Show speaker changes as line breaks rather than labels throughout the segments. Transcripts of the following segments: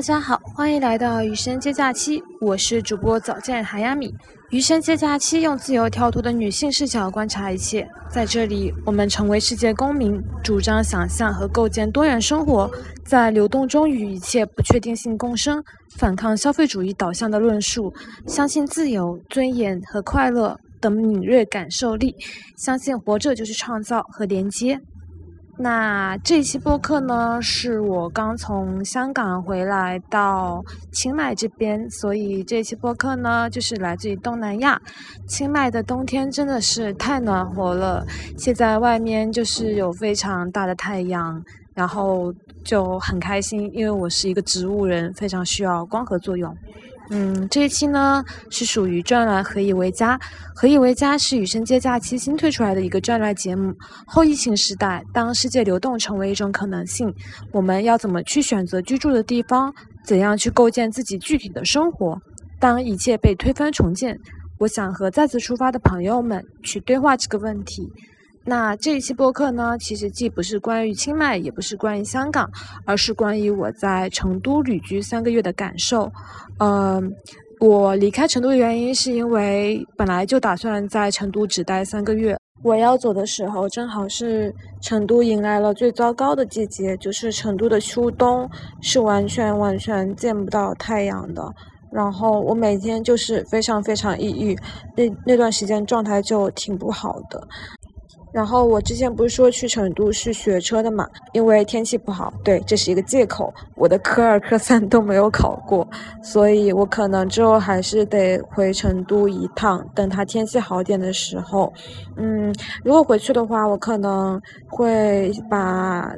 大家好，欢迎来到余生接假期，我是主播早见韩亚米。余生接假期用自由跳脱的女性视角观察一切，在这里，我们成为世界公民，主张想象和构建多元生活，在流动中与一切不确定性共生，反抗消费主义导向的论述，相信自由、尊严和快乐等敏锐感受力，相信活着就是创造和连接。那这期播客呢，是我刚从香港回来到清迈这边，所以这期播客呢，就是来自于东南亚。清迈的冬天真的是太暖和了，现在外面就是有非常大的太阳，然后就很开心，因为我是一个植物人，非常需要光合作用。嗯，这一期呢是属于专栏《何以为家》。《何以为家》是羽生街假期新推出来的一个专栏节目。后疫情时代，当世界流动成为一种可能性，我们要怎么去选择居住的地方？怎样去构建自己具体的生活？当一切被推翻重建，我想和再次出发的朋友们去对话这个问题。那这一期播客呢，其实既不是关于清迈，也不是关于香港，而是关于我在成都旅居三个月的感受。嗯，我离开成都的原因是因为本来就打算在成都只待三个月。我要走的时候，正好是成都迎来了最糟糕的季节，就是成都的秋冬是完全完全见不到太阳的。然后我每天就是非常非常抑郁，那那段时间状态就挺不好的。然后我之前不是说去成都是学车的嘛，因为天气不好，对，这是一个借口。我的科二、科三都没有考过，所以我可能之后还是得回成都一趟，等它天气好点的时候。嗯，如果回去的话，我可能会把。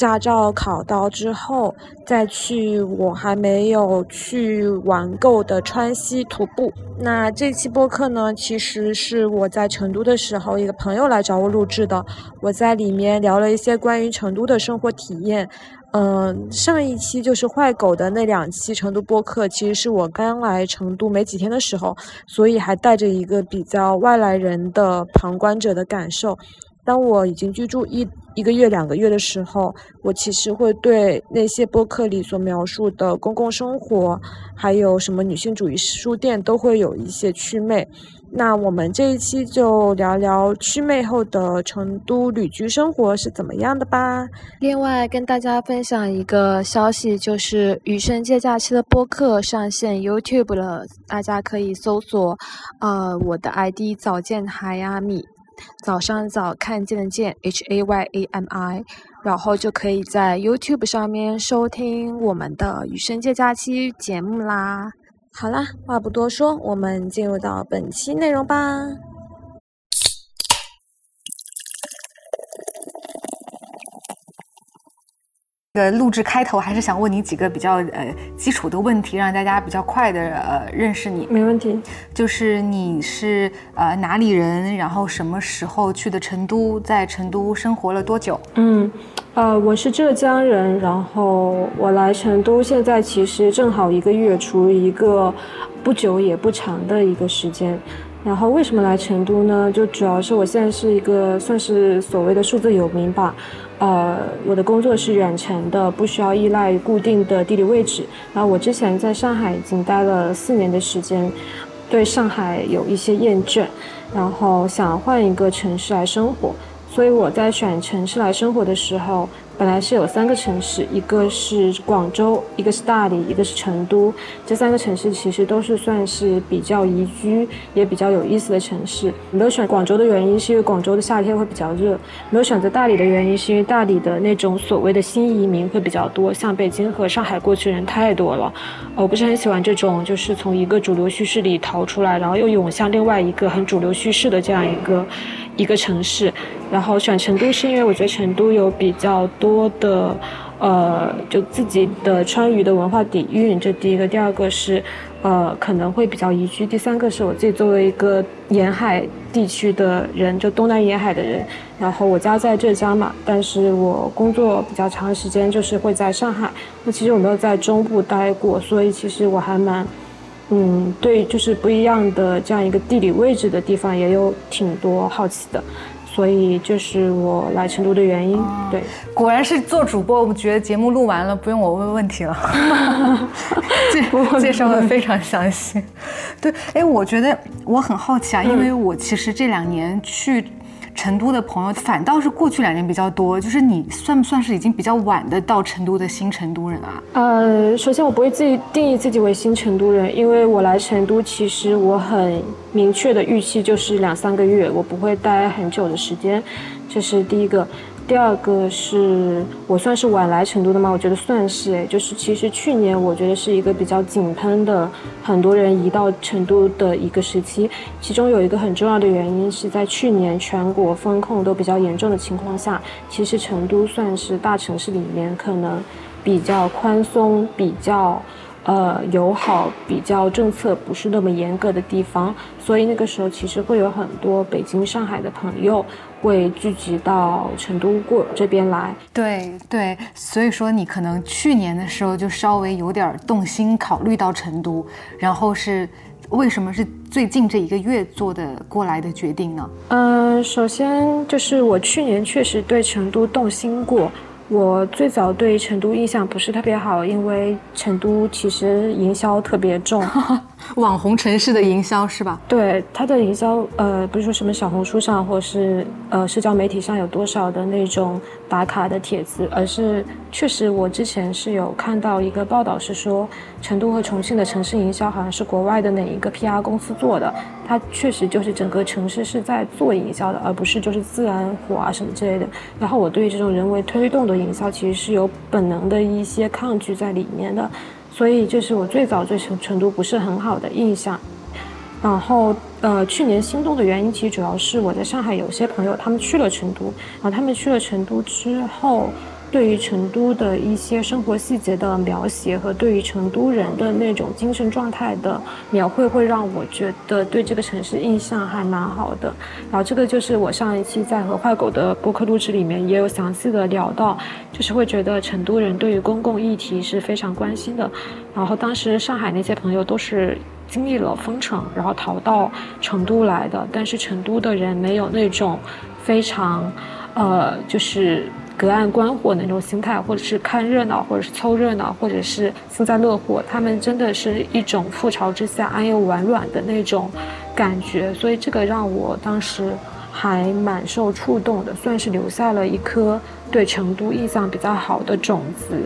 驾照考到之后，再去我还没有去玩够的川西徒步。那这期播客呢，其实是我在成都的时候，一个朋友来找我录制的。我在里面聊了一些关于成都的生活体验。嗯，上一期就是坏狗的那两期成都播客，其实是我刚来成都没几天的时候，所以还带着一个比较外来人的旁观者的感受。当我已经居住一一个月、两个月的时候，我其实会对那些播客里所描述的公共生活，还有什么女性主义书店，都会有一些祛魅。那我们这一期就聊聊祛魅后的成都旅居生活是怎么样的吧。另外，跟大家分享一个消息，就是《余生借假期》的播客上线 YouTube 了，大家可以搜索，呃，我的 ID 早见海亚米。早上早看见的见 H A Y A M I，然后就可以在 YouTube 上面收听我们的《雨生界假期》节目啦。好啦，话不多说，我们进入到本期内容吧。
个录制开头还是想问你几个比较呃基础的问题，让大家比较快的呃认识你。
没问题。
就是你是呃哪里人？然后什么时候去的成都？在成都生活了多久？
嗯，呃，我是浙江人，然后我来成都现在其实正好一个月，处于一个不久也不长的一个时间。然后为什么来成都呢？就主要是我现在是一个算是所谓的数字游民吧。呃，我的工作是远程的，不需要依赖固定的地理位置。然后我之前在上海已经待了四年的时间，对上海有一些厌倦，然后想换一个城市来生活。所以我在选城市来生活的时候。本来是有三个城市，一个是广州，一个是大理，一个是成都。这三个城市其实都是算是比较宜居，也比较有意思的城市。没有选广州的原因是因为广州的夏天会比较热。没有选择大理的原因是因为大理的那种所谓的新移民会比较多，像北京和上海过去人太多了。我不是很喜欢这种就是从一个主流叙事里逃出来，然后又涌向另外一个很主流叙事的这样一个一个城市。然后选成都是因为我觉得成都有比较多的，呃，就自己的川渝的文化底蕴，这第一个。第二个是，呃，可能会比较宜居。第三个是我自己作为一个沿海地区的人，就东南沿海的人。然后我家在浙江嘛，但是我工作比较长时间就是会在上海。那其实我没有在中部待过，所以其实我还蛮，嗯，对，就是不一样的这样一个地理位置的地方也有挺多好奇的。
所以就是我来成都的原因。对，
果然是做主播，我觉得节目录完了不用我问问题了，介介绍的非常详细。对，哎，我觉得我很好奇啊，因为我其实这两年去。成都的朋友反倒是过去两年比较多，就是你算不算是已经比较晚的到成都的新成都人啊？
呃，首先我不会自己定义自己为新成都人，因为我来成都其实我很明确的预期就是两三个月，我不会待很久的时间，这是第一个。第二个是我算是晚来成都的吗？我觉得算是诶，就是其实去年我觉得是一个比较井喷的，很多人移到成都的一个时期。其中有一个很重要的原因是在去年全国风控都比较严重的情况下，其实成都算是大城市里面可能比较宽松、比较。呃，友好比较政策不是那么严格的地方，所以那个时候其实会有很多北京、上海的朋友会聚集到成都过这边来。
对对，所以说你可能去年的时候就稍微有点动心，考虑到成都，然后是为什么是最近这一个月做的过来的决定呢？
嗯，首先就是我去年确实对成都动心过。我最早对成都印象不是特别好，因为成都其实营销特别重。
网红城市的营销是吧？
对，它的营销，呃，不是说什么小红书上或是呃社交媒体上有多少的那种打卡的帖子，而是确实我之前是有看到一个报道，是说成都和重庆的城市营销好像是国外的哪一个 PR 公司做的，它确实就是整个城市是在做营销的，而不是就是自然火啊什么之类的。然后我对这种人为推动的营销其实是有本能的一些抗拒在里面的。所以这是我最早对成成都不是很好的印象，然后呃，去年心动的原因其实主要是我在上海有些朋友他们去了成都，然后他们去了成都之后。对于成都的一些生活细节的描写和对于成都人的那种精神状态的描绘，会让我觉得对这个城市印象还蛮好的。然后这个就是我上一期在和坏狗的播客录制里面也有详细的聊到，就是会觉得成都人对于公共议题是非常关心的。然后当时上海那些朋友都是经历了封城，然后逃到成都来的，但是成都的人没有那种非常，呃，就是。隔岸观火的那种心态，或者是看热闹，或者是凑热闹，或者是幸灾乐祸，他们真的是一种覆巢之下安又完卵的那种感觉，所以这个让我当时还蛮受触动的，算是留下了一颗对成都印象比较好的种子。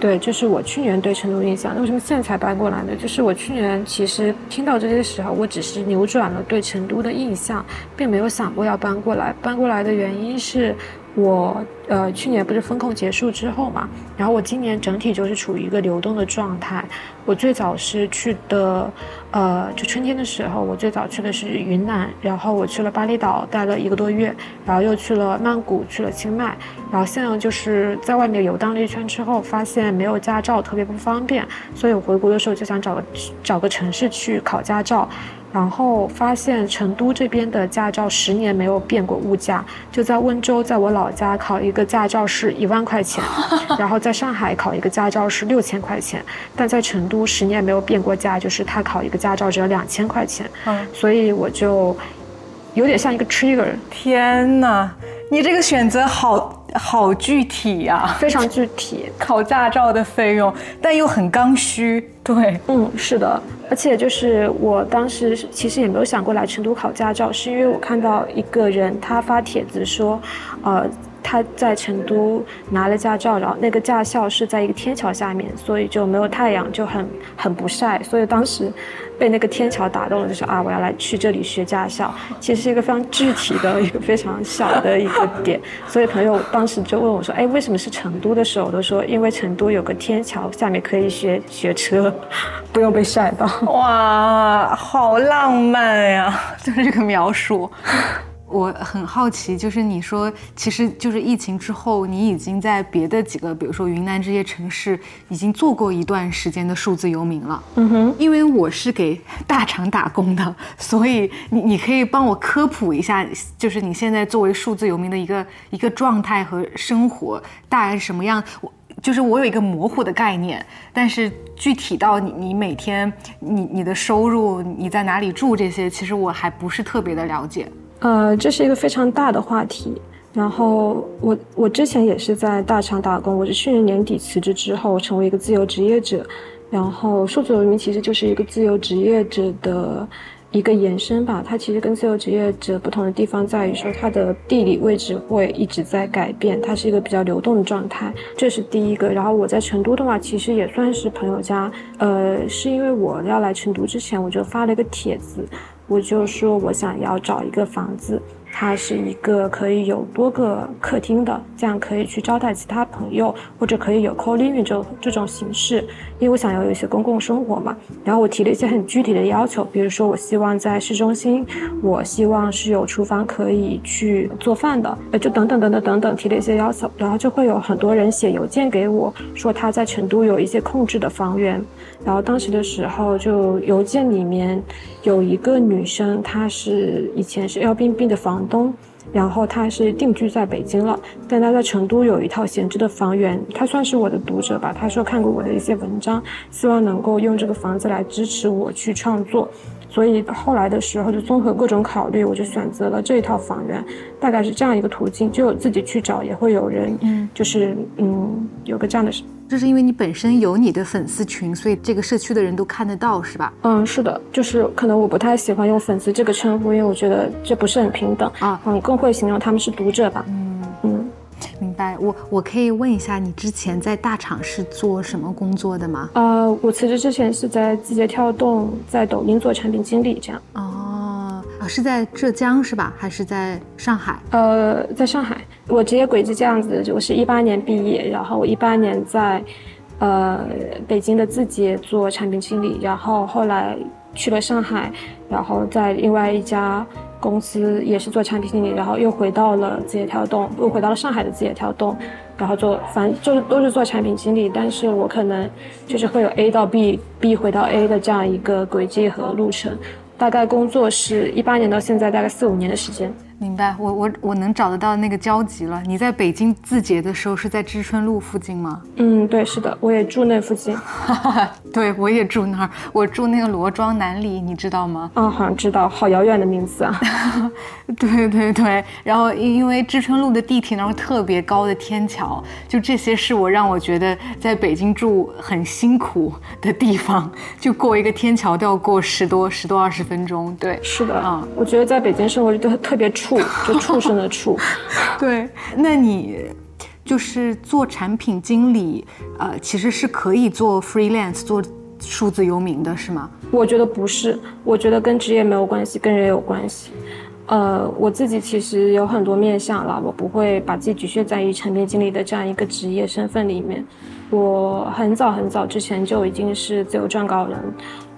对，就是我去年对成都印象。那为什么现在才搬过来呢？就是我去年其实听到这些时候，我只是扭转了对成都的印象，并没有想过要搬过来。搬过来的原因是。我呃去年不是风控结束之后嘛，然后我今年整体就是处于一个流动的状态。我最早是去的，呃，就春天的时候，我最早去的是云南，然后我去了巴厘岛待了一个多月，然后又去了曼谷，去了清迈，然后现在就是在外面游荡了一圈之后，发现没有驾照特别不方便，所以我回国的时候就想找个找个城市去考驾照。然后发现成都这边的驾照十年没有变过物价，就在温州，在我老家考一个驾照是一万块钱，然后在上海考一个驾照是六千块钱，但在成都十年没有变过价，就是他考一个驾照只要两千块钱。嗯，所以我就有点像一个 trigger。
天哪，你这个选择好好具体呀，
非常具体，
考驾照的费用，但又很刚需。对，
嗯，是的。而且就是我当时其实也没有想过来成都考驾照，是因为我看到一个人他发帖子说，呃，他在成都拿了驾照，然后那个驾校是在一个天桥下面，所以就没有太阳，就很很不晒，所以当时。被那个天桥打动了，就说啊，我要来去这里学驾校。其实是一个非常具体的一个非常小的一个点，所以朋友当时就问我说，哎，为什么是成都的时候？我都说因为成都有个天桥，下面可以学学车，不用被晒到。
哇，好浪漫呀！就是这个描述。我很好奇，就是你说，其实就是疫情之后，你已经在别的几个，比如说云南这些城市，已经做过一段时间的数字游民了。嗯哼，因为我是给大厂打工的，所以你你可以帮我科普一下，就是你现在作为数字游民的一个一个状态和生活大概是什么样？我就是我有一个模糊的概念，但是具体到你你每天你你的收入，你在哪里住这些，其实我还不是特别的了解。
呃，这是一个非常大的话题。然后我我之前也是在大厂打工，我是去年年底辞职之后成为一个自由职业者。然后数字游民其实就是一个自由职业者的。一个延伸吧，它其实跟自由职业者不同的地方在于说，它的地理位置会一直在改变，它是一个比较流动的状态，这是第一个。然后我在成都的话，其实也算是朋友家，呃，是因为我要来成都之前，我就发了一个帖子，我就说我想要找一个房子。它是一个可以有多个客厅的，这样可以去招待其他朋友，或者可以有 co-living 这这种形式。因为我想要有一些公共生活嘛，然后我提了一些很具体的要求，比如说我希望在市中心，我希望是有厨房可以去做饭的，呃，就等等等等等等提了一些要求，然后就会有很多人写邮件给我说他在成都有一些控制的房源。然后当时的时候，就邮件里面有一个女生，她是以前是 LBB 的房东，然后她是定居在北京了，但她在成都有一套闲置的房源，她算是我的读者吧。她说看过我的一些文章，希望能够用这个房子来支持我去创作。所以后来的时候，就综合各种考虑，我就选择了这一套房源，大概是这样一个途径。就自己去找，也会有人，嗯，就是嗯，有个这样的。
这是因为你本身有你的粉丝群，所以这个社区的人都看得到，是吧？
嗯，是的，就是可能我不太喜欢用粉丝这个称呼，因为我觉得这不是很平等啊。嗯，更会形容他们是读者吧。嗯
嗯，明白。我我可以问一下，你之前在大厂是做什么工作的吗？
呃，我辞职之前是在字节跳动，在抖音做产品经理，这样。
哦。是在浙江是吧？还是在上海？
呃，在上海。我职业轨迹这样子，我是一八年毕业，然后我一八年在，呃，北京的字节做产品经理，然后后来去了上海，然后在另外一家公司也是做产品经理，然后又回到了字节跳动，又回到了上海的字节跳动，然后做反正就是都是做产品经理，但是我可能就是会有 A 到 B，B 回到 A 的这样一个轨迹和路程。大概工作是一八年到现在，大概四五年的时间。
明白，我我我能找得到那个交集了。你在北京字节的时候是在知春路附近吗？
嗯，对，是的，我也住那附近。
对，我也住那儿，我住那个罗庄南里，你知道吗？
嗯，好像知道，好遥远的名字啊。
对对对，然后因因为知春路的地铁那儿特别高的天桥，就这些是我让我觉得在北京住很辛苦的地方，就过一个天桥都要过十多十多二十分钟。对，
是的啊，我觉得在北京生活就特别。畜就畜生的畜，
对。那你就是做产品经理，呃，其实是可以做 freelance 做数字游民的，是吗？
我觉得不是，我觉得跟职业没有关系，跟人有关系。呃，我自己其实有很多面向了，我不会把自己局限在于产品经理的这样一个职业身份里面。我很早很早之前就已经是自由撰稿人。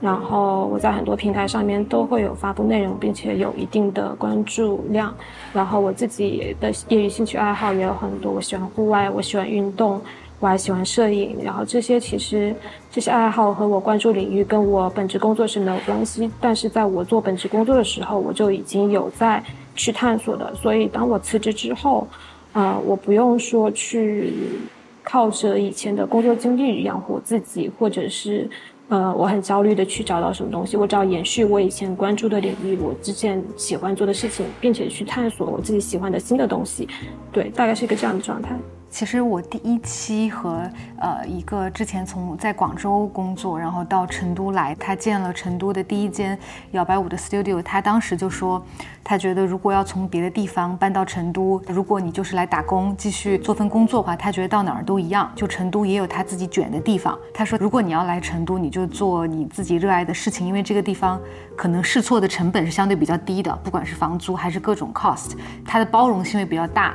然后我在很多平台上面都会有发布内容，并且有一定的关注量。然后我自己的业余兴趣爱好也有很多，我喜欢户外，我喜欢运动，我还喜欢摄影。然后这些其实这些爱好和我关注领域跟我本职工作是没有关系，但是在我做本职工作的时候，我就已经有在去探索的。所以当我辞职之后，啊，我不用说去靠着以前的工作经历养活自己，或者是。呃，我很焦虑的去找到什么东西，我只要延续我以前关注的领域，我之前喜欢做的事情，并且去探索我自己喜欢的新的东西，对，大概是一个这样的状态。
其实我第一期和呃一个之前从在广州工作，然后到成都来，他建了成都的第一间摇摆舞的 studio。他当时就说，他觉得如果要从别的地方搬到成都，如果你就是来打工继续做份工作的话，他觉得到哪儿都一样。就成都也有他自己卷的地方。他说，如果你要来成都，你就做你自己热爱的事情，因为这个地方可能试错的成本是相对比较低的，不管是房租还是各种 cost，它的包容性会比较大。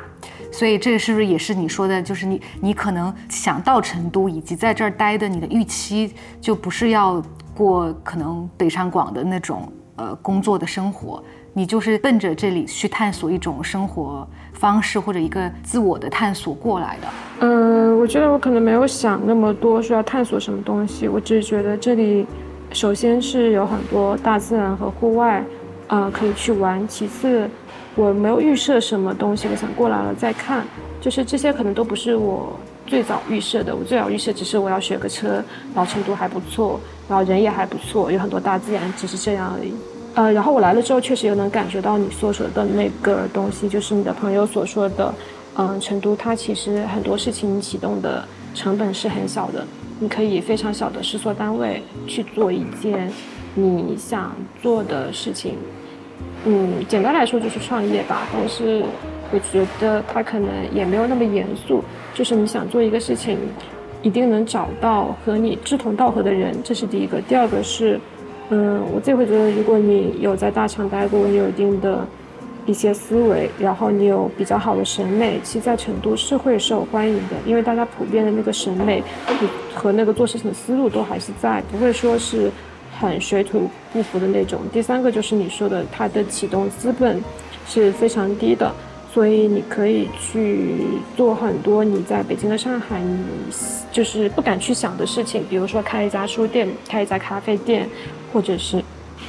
所以这是不是也是你说的？就是你你可能想到成都以及在这儿待的，你的预期就不是要过可能北上广的那种呃工作的生活，你就是奔着这里去探索一种生活方式或者一个自我的探索过来的。
嗯，我觉得我可能没有想那么多说要探索什么东西，我只是觉得这里首先是有很多大自然和户外，啊可以去玩，其次。我没有预设什么东西，我想过来了再看，就是这些可能都不是我最早预设的。我最早预设只是我要学个车，然后成都还不错，然后人也还不错，有很多大自然，只是这样而已。呃，然后我来了之后，确实又能感觉到你所说的那个东西，就是你的朋友所说的，嗯，成都它其实很多事情启动的成本是很小的，你可以非常小的试错单位去做一件你想做的事情，嗯，简单来说就是创业吧。但是我觉得它可能也没有那么严肃，就是你想做一个事情，一定能找到和你志同道合的人，这是第一个。第二个是。嗯，我自己会觉得，如果你有在大厂待过，你有一定的一些思维，然后你有比较好的审美，其实在成都是会受欢迎的，因为大家普遍的那个审美和那个做事情的思路都还是在，不会说是很水土不服的那种。第三个就是你说的，它的启动资本是非常低的。所以你可以去做很多你在北京和上海你就是不敢去想的事情，比如说开一家书店、开一家咖啡店，或者是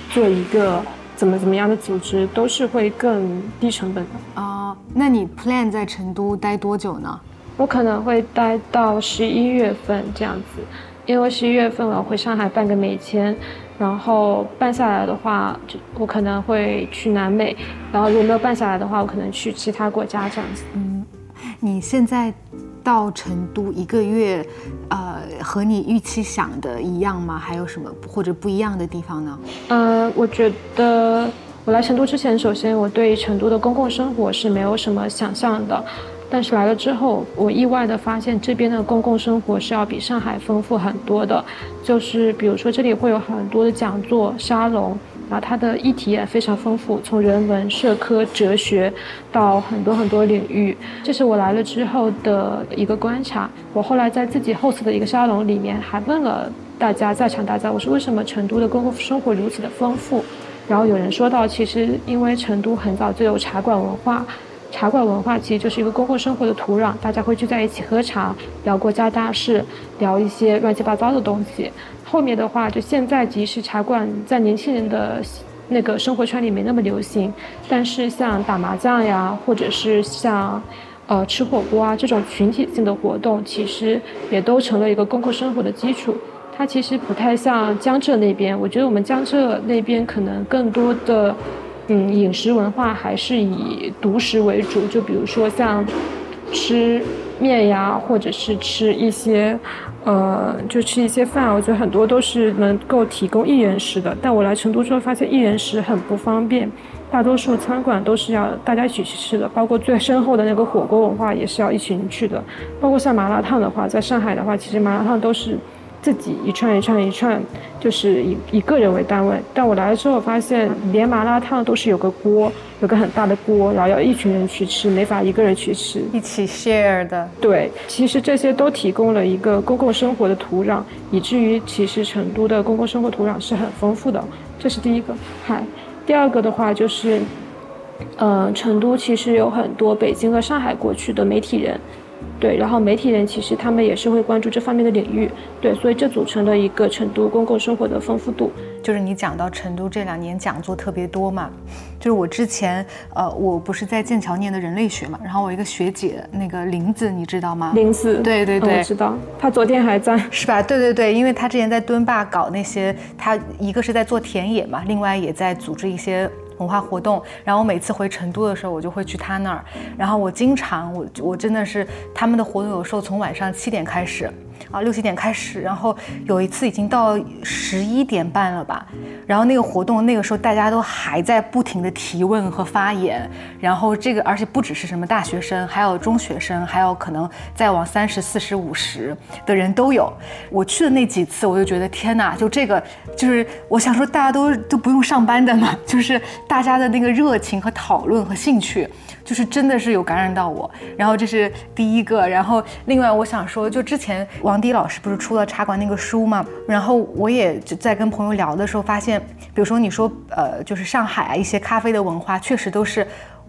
做一个怎么怎么样的组织，都是会更低成本的。
啊，那你 plan 在成都待多久呢？
我可能会待到十一月份这样子，因为十一月份我要回上海办个美签。然后办下来的话，就我可能会去南美，然后如果没有办下来的话，我可能去其他国家这样子。
嗯，你现在到成都一个月，呃，和你预期想的一样吗？还有什么或者不一样的地方呢？
呃，我觉得我来成都之前，首先我对成都的公共生活是没有什么想象的。但是来了之后，我意外的发现这边的公共生活是要比上海丰富很多的。就是比如说这里会有很多的讲座、沙龙，然后它的议题也非常丰富，从人文、社科、哲学到很多很多领域。这是我来了之后的一个观察。我后来在自己 host 的一个沙龙里面还问了大家在场大家，我说为什么成都的公共生活如此的丰富？然后有人说到，其实因为成都很早就有茶馆文化。茶馆文化其实就是一个公共生活的土壤，大家会聚在一起喝茶，聊国家大事，聊一些乱七八糟的东西。后面的话，就现在即使茶馆在年轻人的那个生活圈里没那么流行，但是像打麻将呀，或者是像，呃吃火锅啊这种群体性的活动，其实也都成了一个公共生活的基础。它其实不太像江浙那边，我觉得我们江浙那边可能更多的。嗯，饮食文化还是以独食为主，就比如说像吃面呀，或者是吃一些，呃，就吃一些饭。我觉得很多都是能够提供一人食的。但我来成都之后发现，一人食很不方便，大多数餐馆都是要大家一起去吃的，包括最深厚的那个火锅文化也是要一群人去的。包括像麻辣烫的话，在上海的话，其实麻辣烫都是。自己一串一串一串，就是以以个人为单位。但我来了之后，发现连麻辣烫都是有个锅，有个很大的锅，然后要一群人去吃，没法一个人去吃，
一起 share 的。
对，其实这些都提供了一个公共生活的土壤，以至于其实成都的公共生活土壤是很丰富的。这是第一个。嗨，第二个的话就是，呃，成都其实有很多北京和上海过去的媒体人。对，然后媒体人其实他们也是会关注这方面的领域，对，所以这组成了一个成都公共生活的丰富度。
就是你讲到成都这两年讲座特别多嘛，就是我之前呃，我不是在剑桥念的人类学嘛，然后我一个学姐那个林子，你知道吗？
林子，
对对对，
我知道，她昨天还在，
是吧？对对对，因为她之前在敦坝搞那些，她一个是在做田野嘛，另外也在组织一些。文化活动，然后我每次回成都的时候，我就会去他那儿。然后我经常，我我真的是他们的活动，有时候从晚上七点开始。啊，六七点开始，然后有一次已经到十一点半了吧。然后那个活动，那个时候大家都还在不停的提问和发言。然后这个，而且不只是什么大学生，还有中学生，还有可能再往三十四十五十的人都有。我去的那几次，我就觉得天哪，就这个，就是我想说，大家都都不用上班的嘛，就是大家的那个热情和讨论和兴趣。就是真的是有感染到我，然后这是第一个，然后另外我想说，就之前王迪老师不是出了茶馆那个书嘛？然后我也就在跟朋友聊的时候发现，比如说你说呃，就是上海啊一些咖啡的文化，确实都是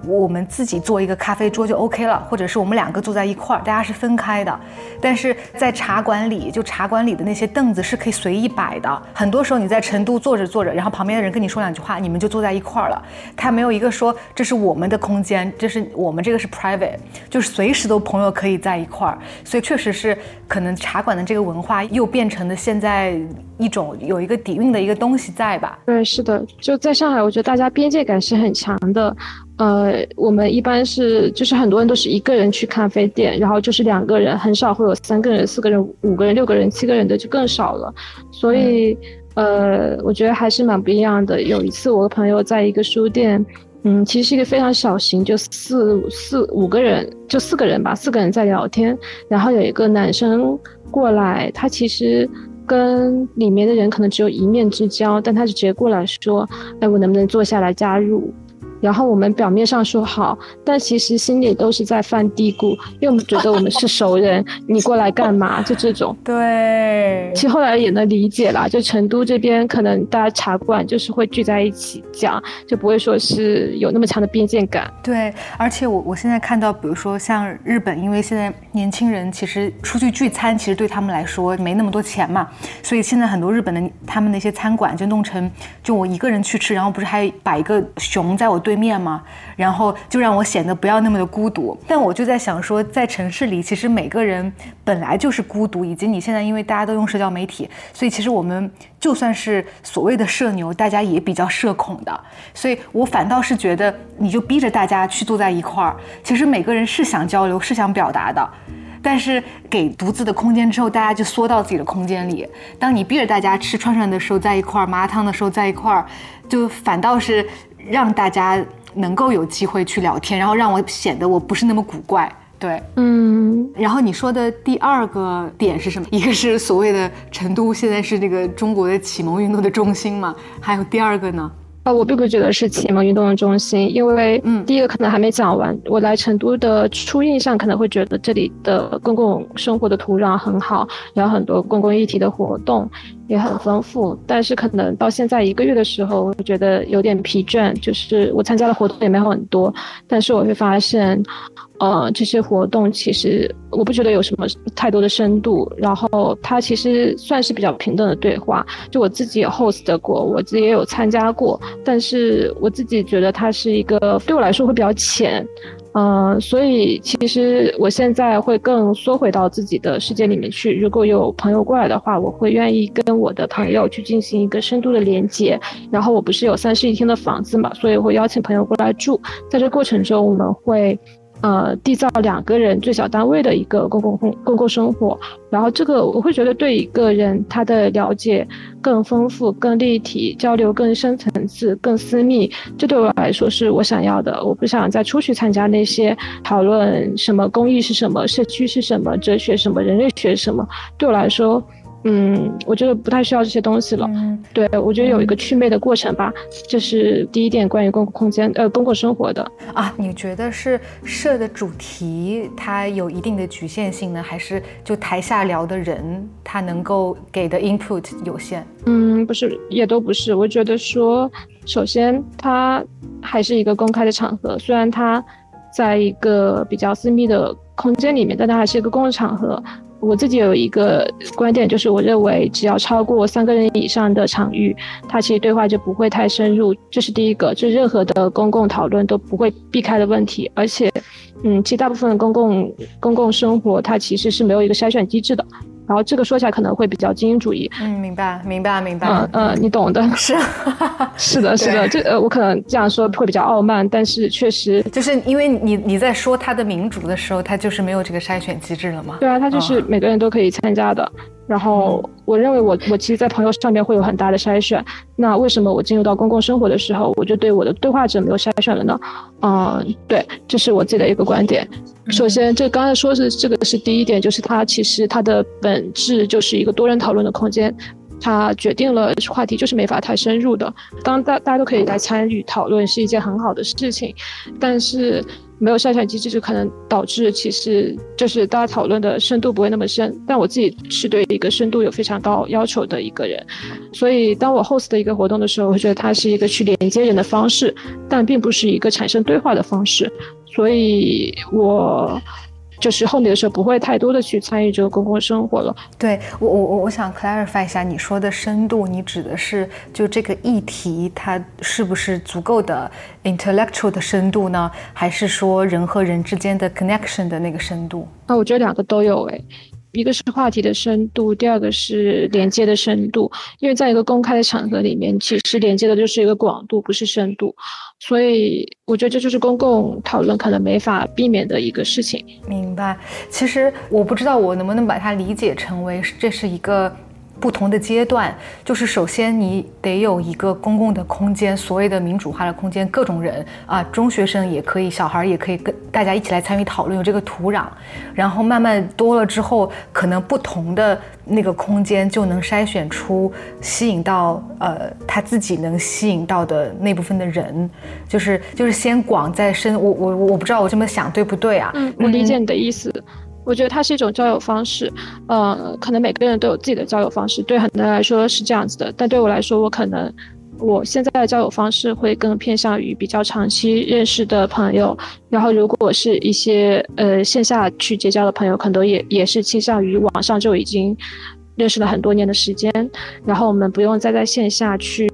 我们自己做一个咖啡桌就 OK 了，或者是我们两个坐在一块儿，大家是分开的。但是在茶馆里，就茶馆里的那些凳子是可以随意摆的。很多时候你在成都坐着坐着，然后旁边的人跟你说两句话，你们就坐在一块儿了。他没有一个说这是我们的空间，这是我们这个是 private，就是随时都朋友可以在一块儿。所以确实是可能茶馆的这个文化又变成了现在一种有一个底蕴的一个东西在吧？
对，是的，就在上海，我觉得大家边界感是很强的。呃，我们一般是就是很多人都是一个人去咖啡店，然后就是两个人，很少会有三个人、四个人、五个人、六个人、七个人的就更少了。所以，呃，我觉得还是蛮不一样的。有一次，我的朋友在一个书店，嗯，其实是一个非常小型，就四四五个人，就四个人吧，四个人在聊天。然后有一个男生过来，他其实跟里面的人可能只有一面之交，但他就直接过来说：“哎，我能不能坐下来加入？”然后我们表面上说好，但其实心里都是在犯嘀咕，因为我们觉得我们是熟人，你过来干嘛？就这种。
对，
其实后来也能理解啦，就成都这边可能大家茶馆就是会聚在一起讲，就不会说是有那么强的边界感。
对，而且我我现在看到，比如说像日本，因为现在年轻人其实出去聚餐，其实对他们来说没那么多钱嘛，所以现在很多日本的他们那些餐馆就弄成，就我一个人去吃，然后不是还摆一个熊在我对。面吗？然后就让我显得不要那么的孤独。但我就在想说，在城市里，其实每个人本来就是孤独，以及你现在因为大家都用社交媒体，所以其实我们就算是所谓的社牛，大家也比较社恐的。所以我反倒是觉得，你就逼着大家去坐在一块儿，其实每个人是想交流，是想表达的，但是给独自的空间之后，大家就缩到自己的空间里。当你逼着大家吃串串的时候在一块儿，麻辣烫的时候在一块儿，就反倒是。让大家能够有机会去聊天，然后让我显得我不是那么古怪，对，
嗯。
然后你说的第二个点是什么？一个是所谓的成都现在是这个中国的启蒙运动的中心嘛？还有第二个呢？
啊，我并不觉得是启蒙运动的中心，因为，嗯，第一个可能还没讲完。我来成都的初印象可能会觉得这里的公共生活的土壤很好，有很多公共议题的活动也很丰富。但是可能到现在一个月的时候，我觉得有点疲倦，就是我参加的活动也没有很多，但是我会发现。呃，这些活动其实我不觉得有什么太多的深度，然后它其实算是比较平等的对话。就我自己也 host 过，我自己也有参加过，但是我自己觉得它是一个对我来说会比较浅，嗯，所以其实我现在会更缩回到自己的世界里面去。如果有朋友过来的话，我会愿意跟我的朋友去进行一个深度的连接。然后我不是有三室一厅的房子嘛，所以会邀请朋友过来住，在这过程中我们会。呃，缔造两个人最小单位的一个公共公公共生活，然后这个我会觉得对一个人他的了解更丰富、更立体，交流更深层次、更私密，这对我来说是我想要的。我不想再出去参加那些讨论什么公益是什么、社区是什么、哲学什么、人类学什么，对我来说。嗯，我觉得不太需要这些东西了。对，我觉得有一个祛魅的过程吧，这是第一点关于公共空间呃公共生活的
啊。你觉得是社的主题它有一定的局限性呢，还是就台下聊的人他能够给的 input 有限？
嗯，不是，也都不是。我觉得说，首先它还是一个公开的场合，虽然它在一个比较私密的空间里面，但它还是一个公共场合。我自己有一个观点，就是我认为只要超过三个人以上的场域，它其实对话就不会太深入。这是第一个，就任何的公共讨论都不会避开的问题。而且，嗯，其实大部分的公共公共生活，它其实是没有一个筛选机制的。然后这个说起来可能会比较精英主义，
嗯，明白，明白，明白，
嗯嗯，你懂的，
是，
是的，是的，这呃，我可能这样说会比较傲慢，但是确实
就是因为你你在说他的民主的时候，他就是没有这个筛选机制了吗？
对啊，他就是每个人都可以参加的。然后我认为我我其实，在朋友上面会有很大的筛选。那为什么我进入到公共生活的时候，我就对我的对话者没有筛选了呢？嗯，对，这是我自己的一个观点。首先，这刚才说是这个是第一点，就是它其实它的本质就是一个多人讨论的空间。
它决定了话题就是没法太深入的。当大大家都可以来参与讨论，是一件很好的事情，但是。没有筛选机制，就可能导致其实就是大家讨论的深度不会那么深。但我自己是对一个深度有非常高要求的一个人，所以当我 host 的一个活动的时候，我觉得它是一个去连接人的方式，但并不是一个产生对话的方式。所以我。就是后面的时候不会太多的去参与这个公共生活了。
对我我我我想 clarify 一下，你说的深度，你指的是就这个议题它是不是足够的 intellectual 的深度呢？还是说人和人之间的 connection 的那个深度？
那我觉得两个都有诶。一个是话题的深度，第二个是连接的深度。因为在一个公开的场合里面，其实连接的就是一个广度，不是深度。所以我觉得这就是公共讨论可能没法避免的一个事情。
明白。其实我不知道我能不能把它理解成为这是一个。不同的阶段，就是首先你得有一个公共的空间，所谓的民主化的空间，各种人啊，中学生也可以，小孩也可以跟大家一起来参与讨论，有这个土壤。然后慢慢多了之后，可能不同的那个空间就能筛选出吸引到呃他自己能吸引到的那部分的人，就是就是先广再深。我我我不知道我这么想对不对啊？
嗯，我理解你的意思。我觉得它是一种交友方式，呃，可能每个人都有自己的交友方式，对很多人来说是这样子的。但对我来说，我可能我现在的交友方式会更偏向于比较长期认识的朋友，然后如果是一些呃线下去结交的朋友，可能也也是倾向于网上就已经认识了很多年的时间，然后我们不用再在线下去。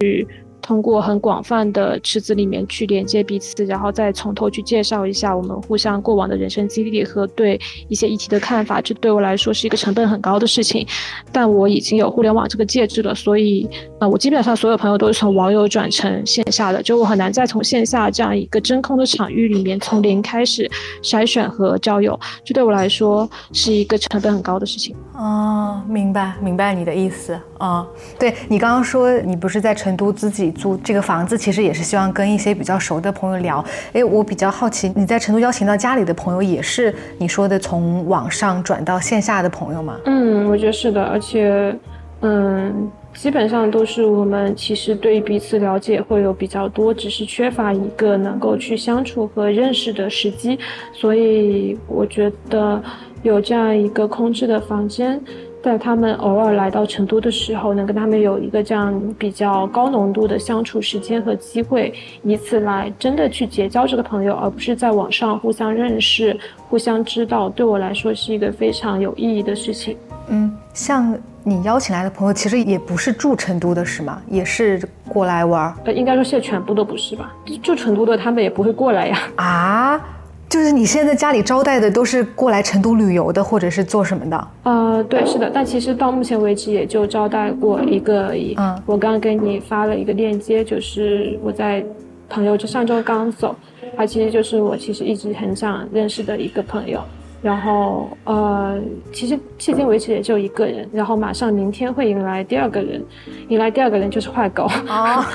通过很广泛的池子里面去连接彼此，然后再从头去介绍一下我们互相过往的人生经历和对一些议题的看法。这对我来说是一个成本很高的事情，但我已经有互联网这个介质了，所以呃，我基本上所有朋友都是从网友转成线下的，就我很难再从线下这样一个真空的场域里面从零开始筛选和交友。这对我来说是一个成本很高的事情。
哦，明白明白你的意思啊。对你刚刚说你不是在成都自己。租这个房子其实也是希望跟一些比较熟的朋友聊。哎，我比较好奇，你在成都邀请到家里的朋友，也是你说的从网上转到线下的朋友吗？
嗯，我觉得是的，而且，嗯，基本上都是我们其实对彼此了解会有比较多，只是缺乏一个能够去相处和认识的时机。所以我觉得有这样一个空置的房间。在他们偶尔来到成都的时候，能跟他们有一个这样比较高浓度的相处时间和机会，以此来真的去结交这个朋友，而不是在网上互相认识、互相知道，对我来说是一个非常有意义的事情。
嗯，像你邀请来的朋友，其实也不是住成都的，是吗？也是过来玩？
呃，应该说现在全部都不是吧？住成都的他们也不会过来呀。
啊？就是你现在家里招待的都是过来成都旅游的，或者是做什么的？
呃，对，是的。但其实到目前为止也就招待过一个而已。嗯，我刚刚给你发了一个链接，就是我在朋友就上周刚走，他其实就是我其实一直很想认识的一个朋友。然后呃，其实迄今为止也就一个人，然后马上明天会迎来第二个人，迎来第二个人就是坏狗。哦，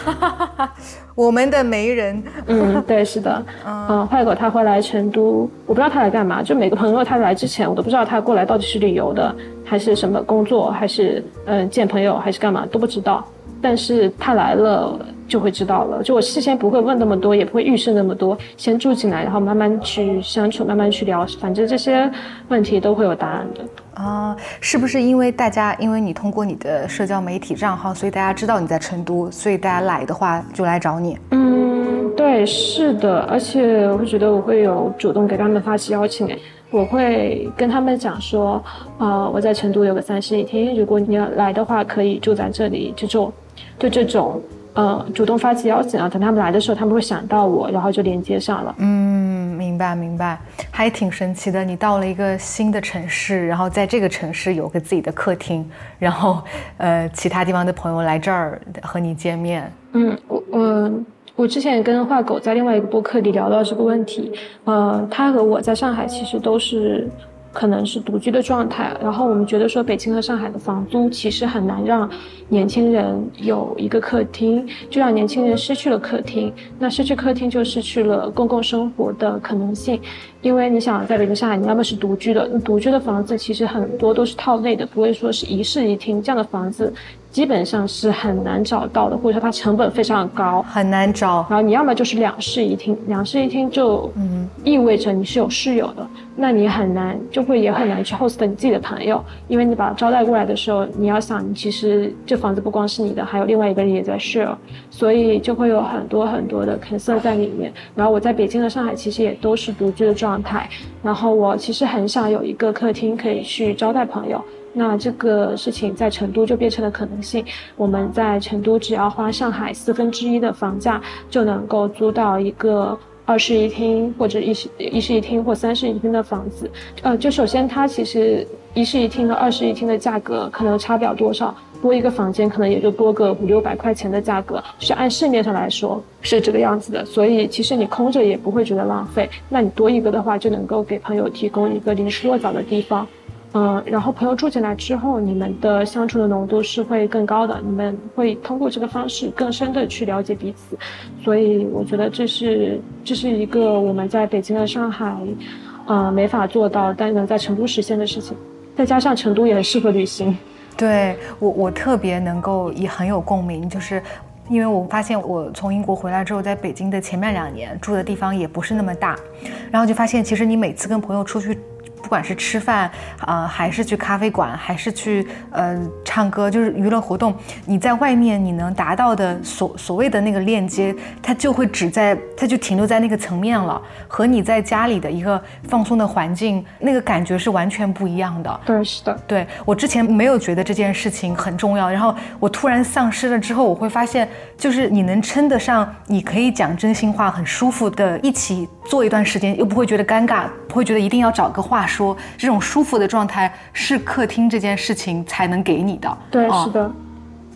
我们的媒人。
嗯，对，是的。嗯，坏狗他会来成都，我不知道他来干嘛。就每个朋友他来之前，我都不知道他过来到底是旅游的，还是什么工作，还是嗯见朋友，还是干嘛都不知道。但是他来了就会知道了，就我事先不会问那么多，也不会预设那么多，先住进来，然后慢慢去相处，慢慢去聊，反正这些问题都会有答案的。
啊，是不是因为大家，因为你通过你的社交媒体账号，所以大家知道你在成都，所以大家来的话就来找你？
嗯，对，是的，而且我会觉得我会有主动给他们发起邀请，哎，我会跟他们讲说，啊，我在成都有个三室一厅，如果你要来的话，可以住在这里，就住。就这种，呃，主动发起邀请啊，等他们来的时候，他们会想到我，然后就连接上了。
嗯，明白明白，还挺神奇的。你到了一个新的城市，然后在这个城市有个自己的客厅，然后，呃，其他地方的朋友来这儿和你见面。
嗯，我我我之前跟画狗在另外一个播客里聊到这个问题，呃，他和我在上海其实都是。可能是独居的状态，然后我们觉得说北京和上海的房租其实很难让年轻人有一个客厅，就让年轻人失去了客厅，那失去客厅就失去了公共生活的可能性，因为你想在北京、上海，你要么是独居的，那独居的房子其实很多都是套内的，不会说是一室一厅这样的房子。基本上是很难找到的，或者说它成本非常高，
很难找。
然后你要么就是两室一厅，两室一厅就意味着你是有室友的，那你很难，就会也很难去 host 你自己的朋友，因为你把招待过来的时候，你要想，你其实这房子不光是你的，还有另外一个人也在 share，所以就会有很多很多的 concern 在里面。然后我在北京和上海其实也都是独居的状态，然后我其实很想有一个客厅可以去招待朋友。那这个事情在成都就变成了可能性。我们在成都只要花上海四分之一的房价，就能够租到一个二室一厅或者一室一室一厅或三室一厅的房子。呃，就首先它其实一室一厅和二室一厅的价格可能差不了多少，多一个房间可能也就多个五六百块钱的价格，是按市面上来说是这个样子的。所以其实你空着也不会觉得浪费。那你多一个的话，就能够给朋友提供一个临时落脚的地方。嗯，然后朋友住进来之后，你们的相处的浓度是会更高的，你们会通过这个方式更深的去了解彼此，所以我觉得这是这是一个我们在北京和上海，呃，没法做到，但能在成都实现的事情。再加上成都也很适合旅行，
对我我特别能够也很有共鸣，就是因为我发现我从英国回来之后，在北京的前面两年住的地方也不是那么大，然后就发现其实你每次跟朋友出去。不管是吃饭啊，还是去咖啡馆，还是去呃唱歌，就是娱乐活动，你在外面你能达到的所所谓的那个链接，它就会只在，它就停留在那个层面了，和你在家里的一个放松的环境，那个感觉是完全不一样的。
对，是的。
对我之前没有觉得这件事情很重要，然后我突然丧失了之后，我会发现，就是你能称得上你可以讲真心话，很舒服的一起做一段时间，又不会觉得尴尬，不会觉得一定要找个话说。说这种舒服的状态是客厅这件事情才能给你的。
对，是的。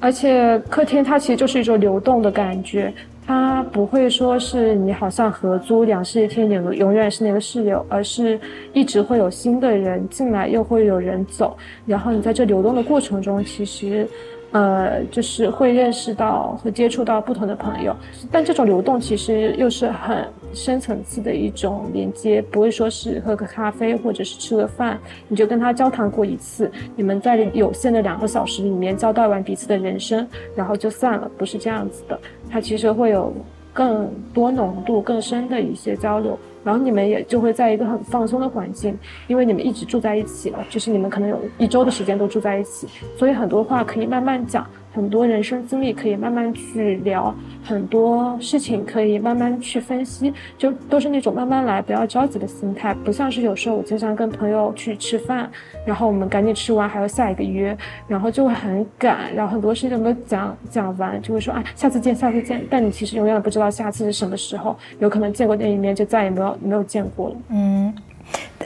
而且客厅它其实就是一种流动的感觉，它不会说是你好像合租两室一厅，永永远是那个室友，而是一直会有新的人进来，又会有人走。然后你在这流动的过程中，其实。呃，就是会认识到和接触到不同的朋友，但这种流动其实又是很深层次的一种连接，不会说是喝个咖啡或者是吃个饭，你就跟他交谈过一次，你们在有限的两个小时里面交代完彼此的人生，然后就散了，不是这样子的，它其实会有更多浓度、更深的一些交流。然后你们也就会在一个很放松的环境，因为你们一直住在一起了，就是你们可能有一周的时间都住在一起，所以很多话可以慢慢讲。很多人生经历可以慢慢去聊，很多事情可以慢慢去分析，就都是那种慢慢来，不要着急的心态。不像是有时候我经常跟朋友去吃饭，然后我们赶紧吃完还要下一个约，然后就会很赶，然后很多事情都没有讲讲完，就会说啊下次见下次见，但你其实永远不知道下次是什么时候，有可能见过那一面就再也没有没有见过了。嗯。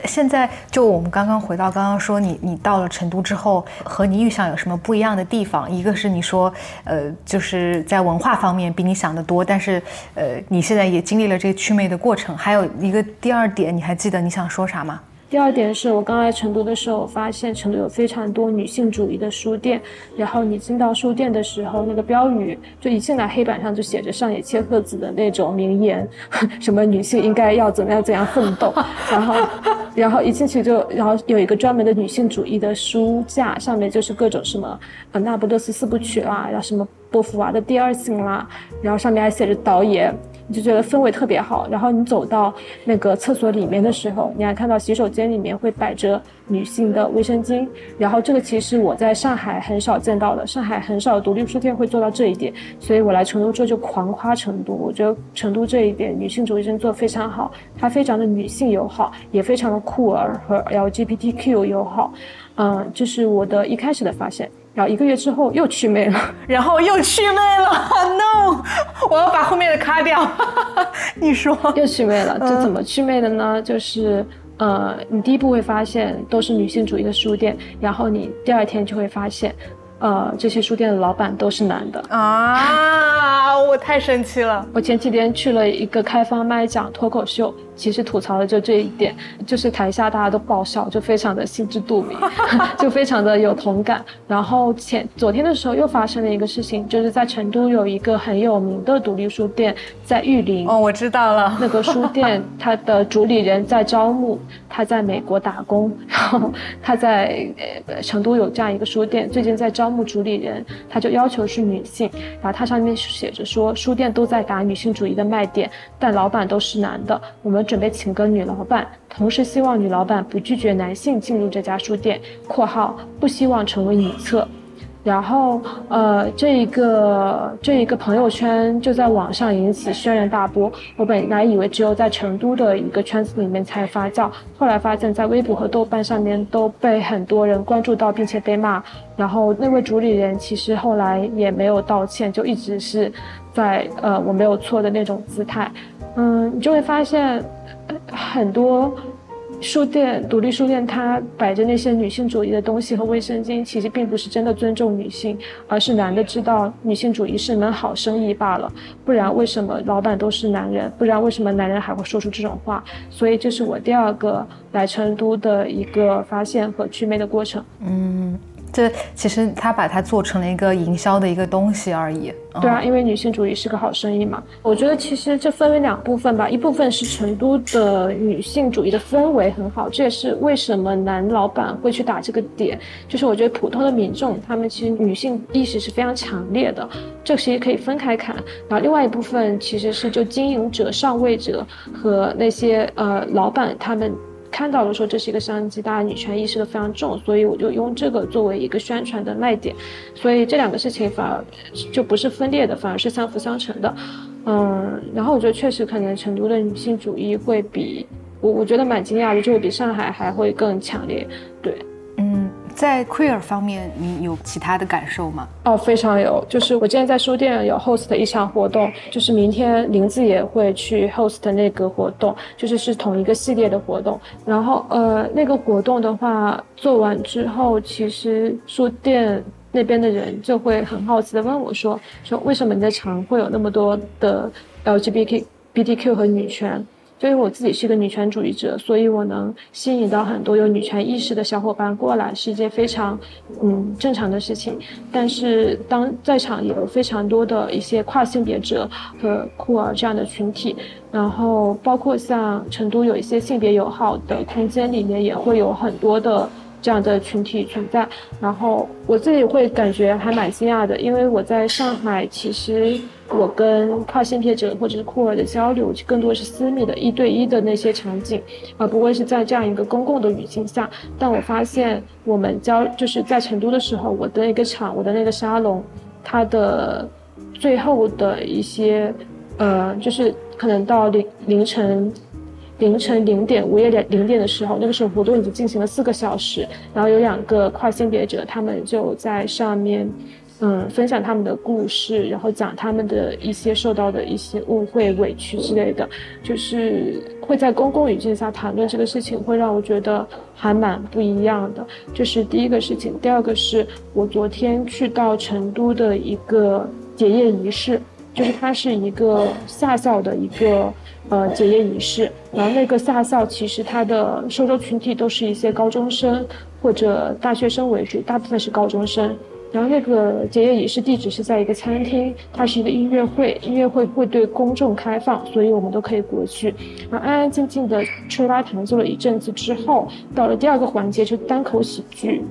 现在就我们刚刚回到刚刚说你你到了成都之后和你预想有什么不一样的地方？一个是你说呃就是在文化方面比你想的多，但是呃你现在也经历了这个祛魅的过程。还有一个第二点，你还记得你想说啥吗？
第二点是我刚来成都的时候，我发现成都有非常多女性主义的书店。然后你进到书店的时候，那个标语就一进来黑板上就写着上野千鹤子的那种名言，什么女性应该要怎么样怎样奋斗。然后，然后一进去就，然后有一个专门的女性主义的书架，上面就是各种什么呃那不勒斯四部曲啦，然后什么波伏娃的第二性啦，然后上面还写着导演。你就觉得氛围特别好，然后你走到那个厕所里面的时候，你还看到洗手间里面会摆着女性的卫生巾，然后这个其实我在上海很少见到的，上海很少独立书店会做到这一点，所以我来成都之后就狂夸成都，我觉得成都这一点女性主义真做非常好，它非常的女性友好，也非常的酷儿和 LGBTQ 友好，嗯，这是我的一开始的发现。然后一个月之后又祛魅了，
然后又祛魅了，no，我要把后面的卡掉。你说
又祛魅了，这怎么祛魅的呢？就是呃，你第一步会发现都是女性主义的书店，然后你第二天就会发现，呃，这些书店的老板都是男的
啊！我太生气了。
我前几天去了一个开放麦讲脱口秀。其实吐槽的就这一点，就是台下大家都爆笑，就非常的心知肚明，就非常的有同感。然后前昨天的时候又发生了一个事情，就是在成都有一个很有名的独立书店在玉林。
哦，我知道了，
那个书店它的主理人在招募，他在美国打工，然后他在呃成都有这样一个书店，最近在招募主理人，他就要求是女性，然后他上面写着说书店都在打女性主义的卖点，但老板都是男的，我们。准备请个女老板，同时希望女老板不拒绝男性进入这家书店（括号不希望成为女厕）。然后，呃，这一个这一个朋友圈就在网上引起轩然大波。我本来以为只有在成都的一个圈子里面才发酵，后来发现，在微博和豆瓣上面都被很多人关注到，并且被骂。然后那位主理人其实后来也没有道歉，就一直是在呃我没有错的那种姿态。嗯，你就会发现，很多书店、独立书店，它摆着那些女性主义的东西和卫生巾，其实并不是真的尊重女性，而是男的知道女性主义是门好生意罢了。不然，为什么老板都是男人？不然，为什么男人还会说出这种话？所以，这是我第二个来成都的一个发现和祛魅的过程。
嗯。这其实他把它做成了一个营销的一个东西而已。
对啊，因为女性主义是个好生意嘛。我觉得其实这分为两部分吧，一部分是成都的女性主义的氛围很好，这也是为什么男老板会去打这个点。就是我觉得普通的民众他们其实女性意识是非常强烈的，这其实可以分开看。然后另外一部分其实是就经营者、上位者和那些呃老板他们。看到了说这是一个商机，大家女权意识都非常重，所以我就用这个作为一个宣传的卖点，所以这两个事情反而就不是分裂的，反而是相辅相成的，嗯，然后我觉得确实可能成都的女性主义会比我我觉得蛮惊讶的，就会比上海还会更强烈，对。
在 queer 方面，你有其他的感受吗？
哦，非常有，就是我之前在书店有 host 一场活动，就是明天林子也会去 host 那个活动，就是是同一个系列的活动。然后呃，那个活动的话做完之后，其实书店那边的人就会很好奇的问我说，说为什么你的场会有那么多的 LGBTQ 和女权？因为我自己是一个女权主义者，所以我能吸引到很多有女权意识的小伙伴过来，是一件非常嗯正常的事情。但是当在场也有非常多的一些跨性别者和酷儿这样的群体，然后包括像成都有一些性别友好的空间里面，也会有很多的。这样的群体存在，然后我自己会感觉还蛮惊讶的，因为我在上海，其实我跟跨性别者或者是酷儿的交流，更多是私密的一对一的那些场景，而不会是在这样一个公共的语境下。但我发现我们交就是在成都的时候，我的一个场，我的那个沙龙，它的最后的一些，呃，就是可能到凌凌晨。凌晨零点、午夜两零点的时候，那个时候活动已经进行了四个小时，然后有两个跨性别者，他们就在上面，嗯，分享他们的故事，然后讲他们的一些受到的一些误会、委屈之类的，就是会在公共语境下谈论这个事情，会让我觉得还蛮不一样的。这是第一个事情，第二个是我昨天去到成都的一个结业仪式，就是它是一个下校的一个。呃，结业仪式，然后那个下校其实它的受众群体都是一些高中生或者大学生为主，大部分是高中生。然后那个结业仪式地址是在一个餐厅，它是一个音乐会，音乐会会对公众开放，所以我们都可以过去。然后安安静静的吹拉弹奏了一阵子之后，到了第二个环节就单口喜剧。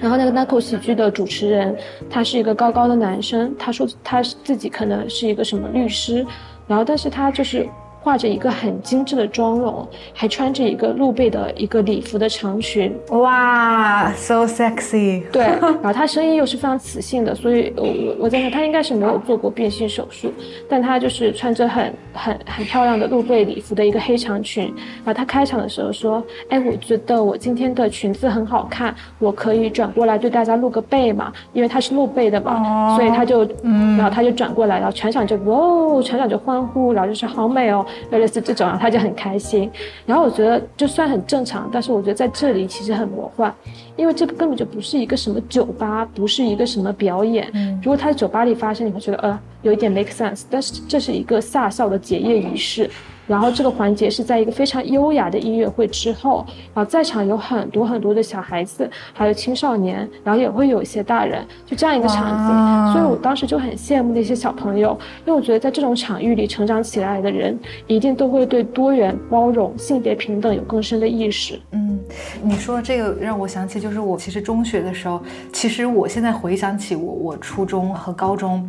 然后那个单口喜剧的主持人，他是一个高高的男生，他说他自己可能是一个什么律师，然后但是他就是。画着一个很精致的妆容，还穿着一个露背的一个礼服的长裙，
哇，so sexy。
对，然后她声音又是非常磁性的，所以，我我我在想她应该是没有做过变性手术，但她就是穿着很很很漂亮的露背礼服的一个黑长裙。然后她开场的时候说：“哎，我觉得我今天的裙子很好看，我可以转过来对大家露个背嘛，因为她是露背的嘛，所以她就，嗯，然后她就转过来，然后全场就哇，全场就欢呼，然后就是好美哦。”类似这种，然后他就很开心。然后我觉得就算很正常，但是我觉得在这里其实很魔幻，因为这根本就不是一个什么酒吧，不是一个什么表演。如果他在酒吧里发生，你会觉得呃有一点 make sense。但是这是一个下校的结业仪式，然后这个环节是在一个非常优雅的音乐会之后，然后在场有很多很多的小孩子，还有青少年，然后也会有一些大人，就这样一个场景。所以我当时就很羡慕那些小朋友，因为我觉得在这种场域里成长起来的人，一定都会对多元、包容、性别平等有更深的意识。
嗯，你说这个让我想起，就是我其实中学的时候，其实我现在回想起我我初中和高中。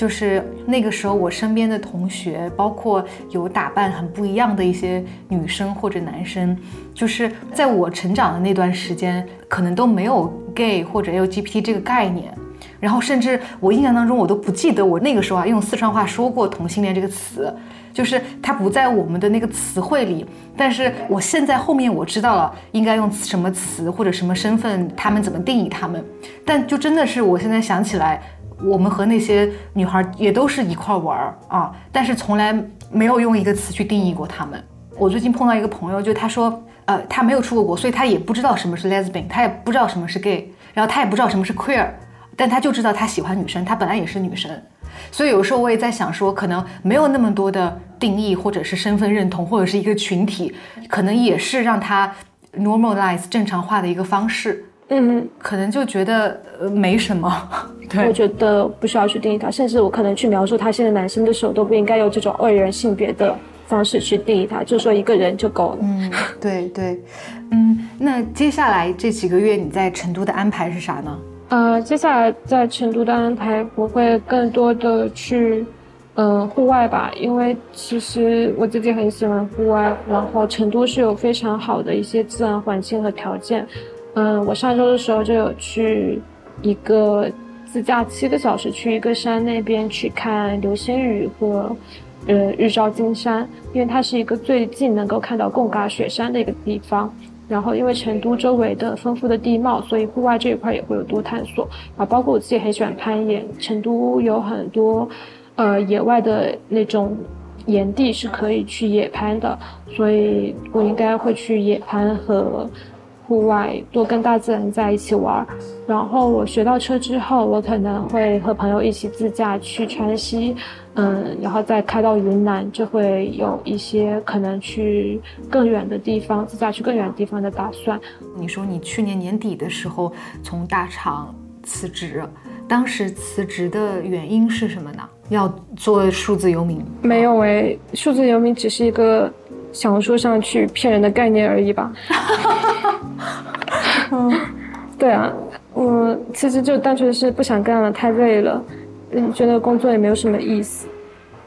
就是那个时候，我身边的同学，包括有打扮很不一样的一些女生或者男生，就是在我成长的那段时间，可能都没有 gay 或者 LGBT 这个概念。然后，甚至我印象当中，我都不记得我那个时候啊用四川话说过同性恋这个词，就是它不在我们的那个词汇里。但是我现在后面我知道了应该用什么词或者什么身份，他们怎么定义他们。但就真的是我现在想起来。我们和那些女孩也都是一块玩儿啊，但是从来没有用一个词去定义过她们。我最近碰到一个朋友，就他说，呃，他没有出过国，所以他也不知道什么是 lesbian，他也不知道什么是 gay，然后他也不知道什么是 queer，但他就知道他喜欢女生，他本来也是女生。所以有时候我也在想说，可能没有那么多的定义，或者是身份认同，或者是一个群体，可能也是让他 normalize 正常化的一个方式。嗯，可能就觉得呃没什么。对，
我觉得不需要去定义他，甚至我可能去描述他现在男生的时候，都不应该用这种二元性别的方式去定义他，就说一个人就够了。
嗯，对对，嗯，那接下来这几个月你在成都的安排是啥呢？
呃，接下来在成都的安排，我会更多的去嗯户外吧，因为其实我自己很喜欢户外，然后成都是有非常好的一些自然环境和条件。嗯，我上周的时候就有去一个自驾七个小时去一个山那边去看流星雨和呃日照金山，因为它是一个最近能够看到贡嘎雪山的一个地方。然后因为成都周围的丰富的地貌，所以户外这一块也会有多探索啊。包括我自己很喜欢攀岩，成都有很多呃野外的那种岩地是可以去野攀的，所以我应该会去野攀和。户外多跟大自然在一起玩，然后我学到车之后，我可能会和朋友一起自驾去川西，嗯，然后再开到云南，就会有一些可能去更远的地方，自驾去更远的地方的打算。
你说你去年年底的时候从大厂辞职，当时辞职的原因是什么呢？要做数字游民？
没有诶，数字游民只是一个。想说上去骗人的概念而已吧。嗯，对啊，我其实就单纯是不想干了，太累了，嗯，觉得工作也没有什么意思。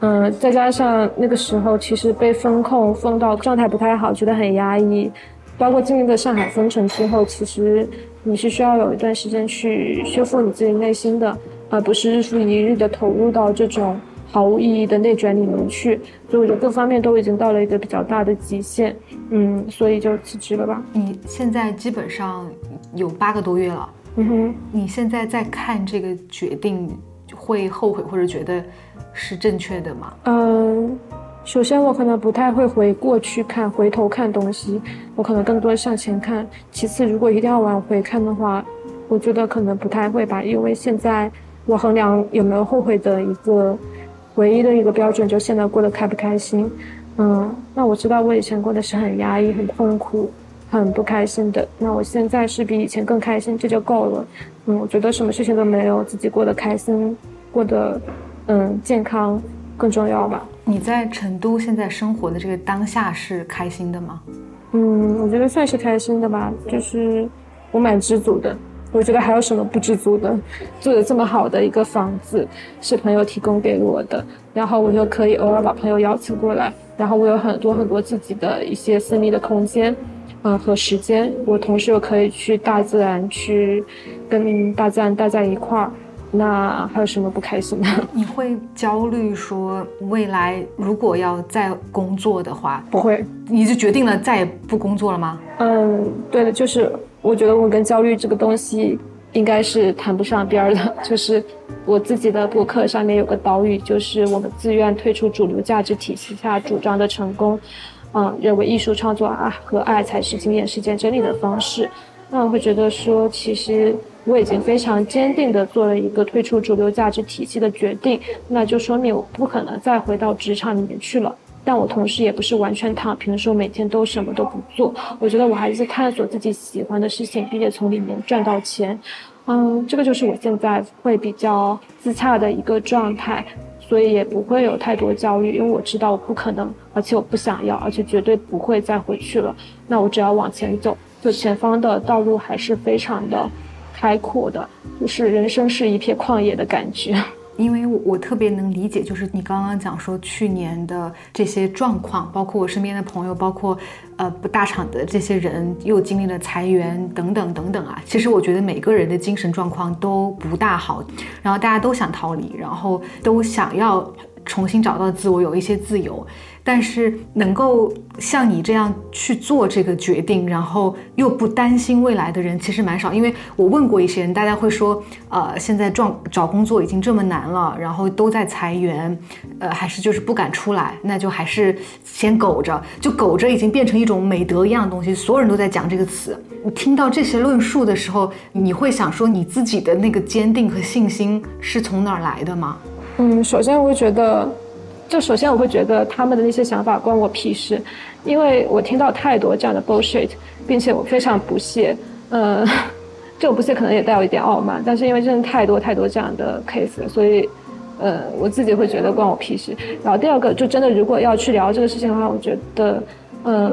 嗯，再加上那个时候其实被封控封到状态不太好，觉得很压抑。包括经历了上海封城之后，其实你是需要有一段时间去修复你自己内心的，而不是日复一日的投入到这种。毫无意义的内卷里面去，所以我觉得各方面都已经到了一个比较大的极限，嗯，所以就辞职了吧。
你现在基本上有八个多月了，嗯哼，你现在在看这个决定，会后悔或者觉得是正确的吗？
嗯，首先我可能不太会回过去看，回头看东西，我可能更多向前看。其次，如果一定要往回看的话，我觉得可能不太会吧，因为现在我衡量有没有后悔的一个。唯一的一个标准就现在过得开不开心，嗯，那我知道我以前过得是很压抑、很痛苦、很不开心的，那我现在是比以前更开心，这就够了，嗯，我觉得什么事情都没有自己过得开心、过得嗯健康更重要吧。
你在成都现在生活的这个当下是开心的吗？
嗯，我觉得算是开心的吧，就是我蛮知足的。我觉得还有什么不知足的？住的这么好的一个房子，是朋友提供给我的，然后我就可以偶尔把朋友邀请过来，然后我有很多很多自己的一些私密的空间，嗯和时间，我同时又可以去大自然去跟大自然待在一块儿，那还有什么不开心的？
你会焦虑说未来如果要再工作的话，
不会，
你就决定了再也不工作了吗？
嗯，对的，就是。我觉得我跟焦虑这个东西应该是谈不上边儿的。就是我自己的博客上面有个导语，就是我们自愿退出主流价值体系下主张的成功，嗯，认为艺术创作啊和爱才是经验实践真理的方式。那我会觉得说，其实我已经非常坚定的做了一个退出主流价值体系的决定，那就说明我不可能再回到职场里面去了。但我同时也不是完全躺平，说每天都什么都不做。我觉得我还是探索自己喜欢的事情，并且从里面赚到钱。嗯，这个就是我现在会比较自洽的一个状态，所以也不会有太多焦虑，因为我知道我不可能，而且我不想要，而且绝对不会再回去了。那我只要往前走，就前方的道路还是非常的开阔的，就是人生是一片旷野的感觉。
因为我我特别能理解，就是你刚刚讲说去年的这些状况，包括我身边的朋友，包括呃不大厂的这些人又经历了裁员等等等等啊。其实我觉得每个人的精神状况都不大好，然后大家都想逃离，然后都想要重新找到自我，有一些自由。但是能够像你这样去做这个决定，然后又不担心未来的人，其实蛮少。因为我问过一些人，大家会说，呃，现在状找工作已经这么难了，然后都在裁员，呃，还是就是不敢出来，那就还是先苟着，就苟着已经变成一种美德一样的东西，所有人都在讲这个词。你听到这些论述的时候，你会想说，你自己的那个坚定和信心是从哪儿来的吗？
嗯，首先我会觉得。就首先我会觉得他们的那些想法关我屁事，因为我听到太多这样的 bullshit，并且我非常不屑。呃，这种不屑可能也带有一点傲慢，但是因为真的太多太多这样的 case，所以呃我自己会觉得关我屁事。然后第二个就真的如果要去聊这个事情的话，我觉得，呃，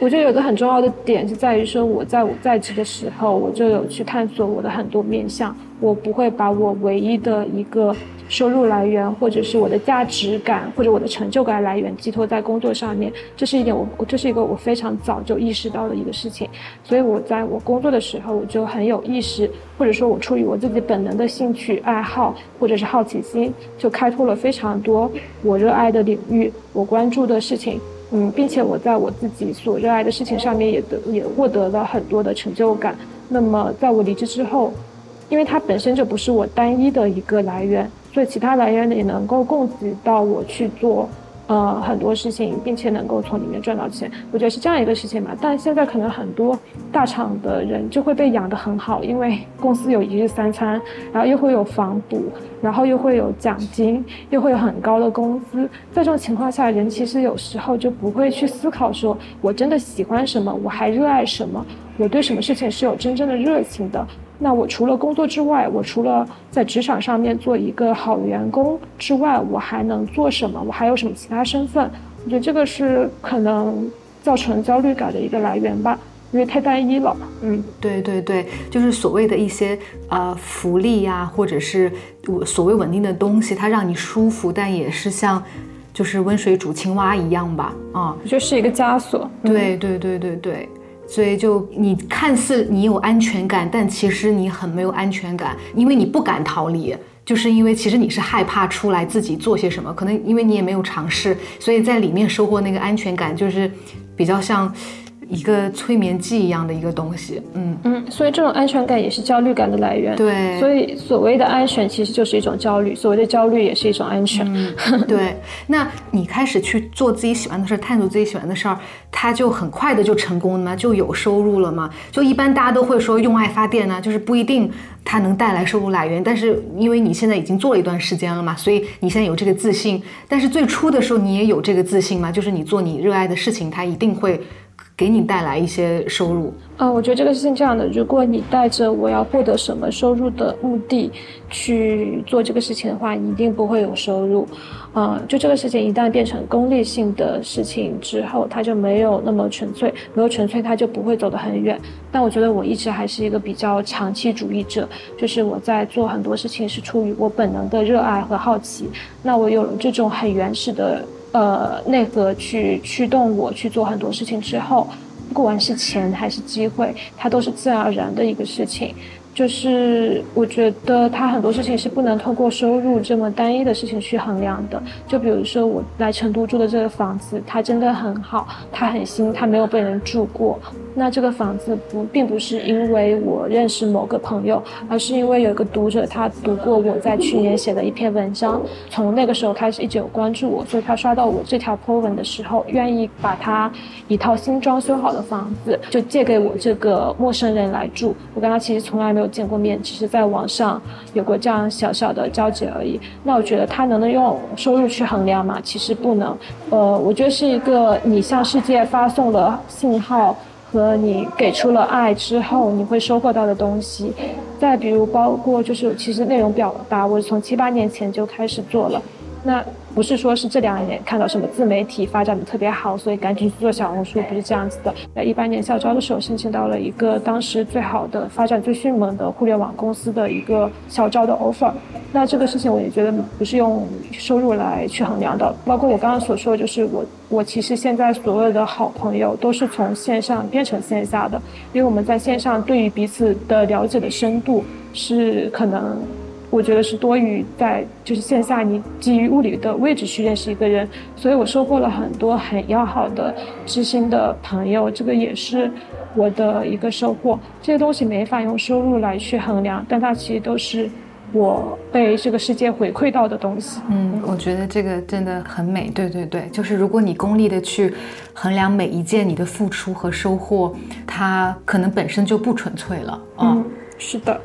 我觉得有个很重要的点是在于说我在我在职的时候，我就有去探索我的很多面向，我不会把我唯一的一个。收入来源，或者是我的价值感，或者我的成就感来源寄托在工作上面，这是一点我，这是一个我非常早就意识到的一个事情。所以我在我工作的时候，我就很有意识，或者说我出于我自己本能的兴趣爱好，或者是好奇心，就开拓了非常多我热爱的领域，我关注的事情，嗯，并且我在我自己所热爱的事情上面也得也获得了很多的成就感。那么在我离职之后，因为它本身就不是我单一的一个来源。所以其他来源也能够供给到我去做，呃，很多事情，并且能够从里面赚到钱。我觉得是这样一个事情嘛。但现在可能很多大厂的人就会被养得很好，因为公司有一日三餐，然后又会有房补，然后又会有奖金，又会有很高的工资。在这种情况下，人其实有时候就不会去思考说，我真的喜欢什么，我还热爱什么，我对什么事情是有真正的热情的。那我除了工作之外，我除了在职场上面做一个好员工之外，我还能做什么？我还有什么其他身份？我觉得这个是可能造成焦虑感的一个来源吧，因为太单一了。
嗯，对对对，就是所谓的一些呃福利呀，或者是我所谓稳定的东西，它让你舒服，但也是像就是温水煮青蛙一样吧？啊，
我觉得是一个枷锁。
对对对对对。所以就你看似你有安全感，但其实你很没有安全感，因为你不敢逃离，就是因为其实你是害怕出来自己做些什么，可能因为你也没有尝试，所以在里面收获那个安全感，就是比较像。一个催眠剂一样的一个东西，嗯
嗯，所以这种安全感也是焦虑感的来源。
对，
所以所谓的安全其实就是一种焦虑，所谓的焦虑也是一种安全。
对，那你开始去做自己喜欢的事儿，探索自己喜欢的事儿，它就很快的就成功了吗？就有收入了吗？就一般大家都会说用爱发电呢，就是不一定它能带来收入来源。但是因为你现在已经做了一段时间了嘛，所以你现在有这个自信。但是最初的时候你也有这个自信吗？就是你做你热爱的事情，它一定会。给你带来一些收入，
嗯，我觉得这个事情这样的，如果你带着我要获得什么收入的目的去做这个事情的话，你一定不会有收入，嗯，就这个事情一旦变成功利性的事情之后，它就没有那么纯粹，没有纯粹，它就不会走得很远。但我觉得我一直还是一个比较长期主义者，就是我在做很多事情是出于我本能的热爱和好奇，那我有了这种很原始的。呃，内核去驱动我去做很多事情之后，不管是钱还是机会，它都是自然而然的一个事情。就是我觉得它很多事情是不能通过收入这么单一的事情去衡量的。就比如说我来成都住的这个房子，它真的很好，它很新，它没有被人住过。那这个房子不并不是因为我认识某个朋友，而是因为有一个读者他读过我在去年写的一篇文章，从那个时候开始一直有关注我，所以他刷到我这条 po 文的时候，愿意把他一套新装修好的房子就借给我这个陌生人来住。我跟他其实从来没有见过面，只是在网上有过这样小小的交集而已。那我觉得他能不能用收入去衡量嘛？其实不能。呃，我觉得是一个你向世界发送了信号。和你给出了爱之后，你会收获到的东西，再比如包括就是其实内容表达，我从七八年前就开始做了，那。不是说是这两年看到什么自媒体发展的特别好，所以赶紧去做小红书，不是这样子的。在一八年校招的时候，申请到了一个当时最好的、发展最迅猛的互联网公司的一个校招的 offer。那这个事情我也觉得不是用收入来去衡量的。包括我刚刚所说，就是我我其实现在所有的好朋友都是从线上变成线下的，因为我们在线上对于彼此的了解的深度是可能。我觉得是多于在就是线下你基于物理的位置去认识一个人，所以我收获了很多很要好的知心的朋友，这个也是我的一个收获。这些东西没法用收入来去衡量，但它其实都是我被这个世界回馈到的东西。
嗯，我觉得这个真的很美。对对对，就是如果你功利的去衡量每一件你的付出和收获，它可能本身就不纯粹了。
嗯，是的。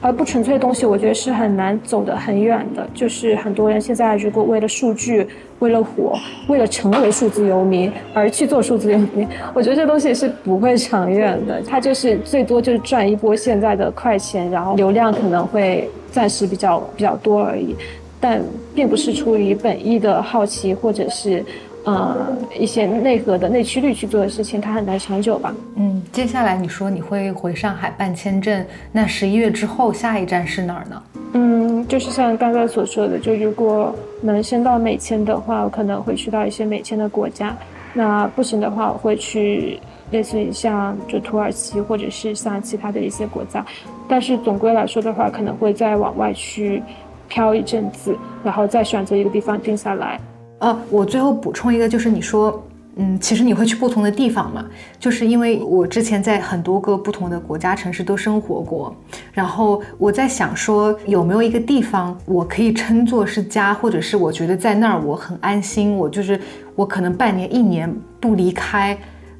而不纯粹的东西，我觉得是很难走得很远的。就是很多人现在如果为了数据、为了火、为了成为数字游民而去做数字游民，我觉得这东西是不会长远的。它就是最多就是赚一波现在的快钱，然后流量可能会暂时比较比较多而已，但并不是出于本意的好奇或者是。呃，一些内核的内驱力去做的事情，它很难长久吧？
嗯，接下来你说你会回上海办签证，那十一月之后下一站是哪儿呢？
嗯，就是像刚刚所说的，就如果能升到美签的话，我可能会去到一些美签的国家；那不行的话，我会去类似于像就土耳其或者是像其他的一些国家。但是总归来说的话，可能会再往外去漂一阵子，然后再选择一个地方定下来。
呃，我最后补充一个，就是你说，嗯，其实你会去不同的地方嘛？就是因为我之前在很多个不同的国家城市都生活过，然后我在想说，有没有一个地方我可以称作是家，或者是我觉得在那儿我很安心，我就是我可能半年、一年不离开。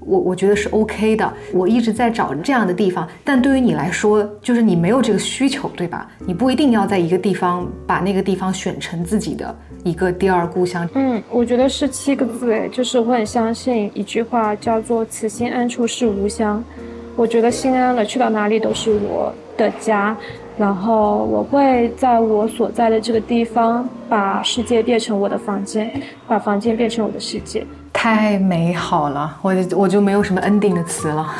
我我觉得是 OK 的，我一直在找这样的地方，但对于你来说，就是你没有这个需求，对吧？你不一定要在一个地方把那个地方选成自己的一个第二故乡。
嗯，我觉得是七个字，哎，就是我很相信一句话，叫做“此心安处是吾乡”。我觉得心安了，去到哪里都是我的家。然后我会在我所在的这个地方，把世界变成我的房间，把房间变成我的世界。
太美好了，我我就没有什么 ending 的词了。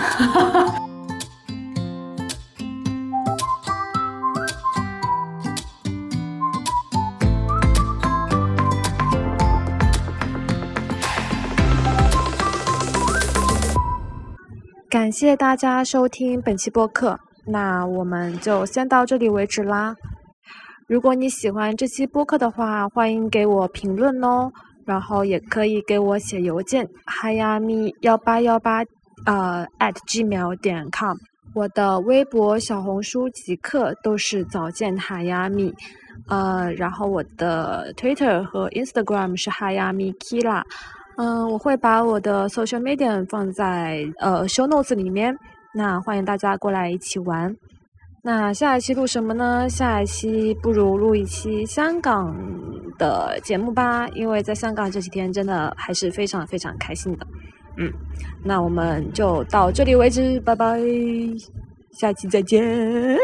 感谢大家收听本期播客，那我们就先到这里为止啦。如果你喜欢这期播客的话，欢迎给我评论哦。然后也可以给我写邮件哈亚米幺八幺八呃 at gmail 点 com，我的微博、小红书、极客都是早见哈亚米，呃，然后我的 Twitter 和 Instagram 是哈亚米 Kila，嗯，我会把我的 social media 放在呃 show notes 里面，那欢迎大家过来一起玩。那下一期录什么呢？下一期不如录一期香港的节目吧，因为在香港这几天真的还是非常非常开心的。嗯，那我们就到这里为止，拜拜，下期再见。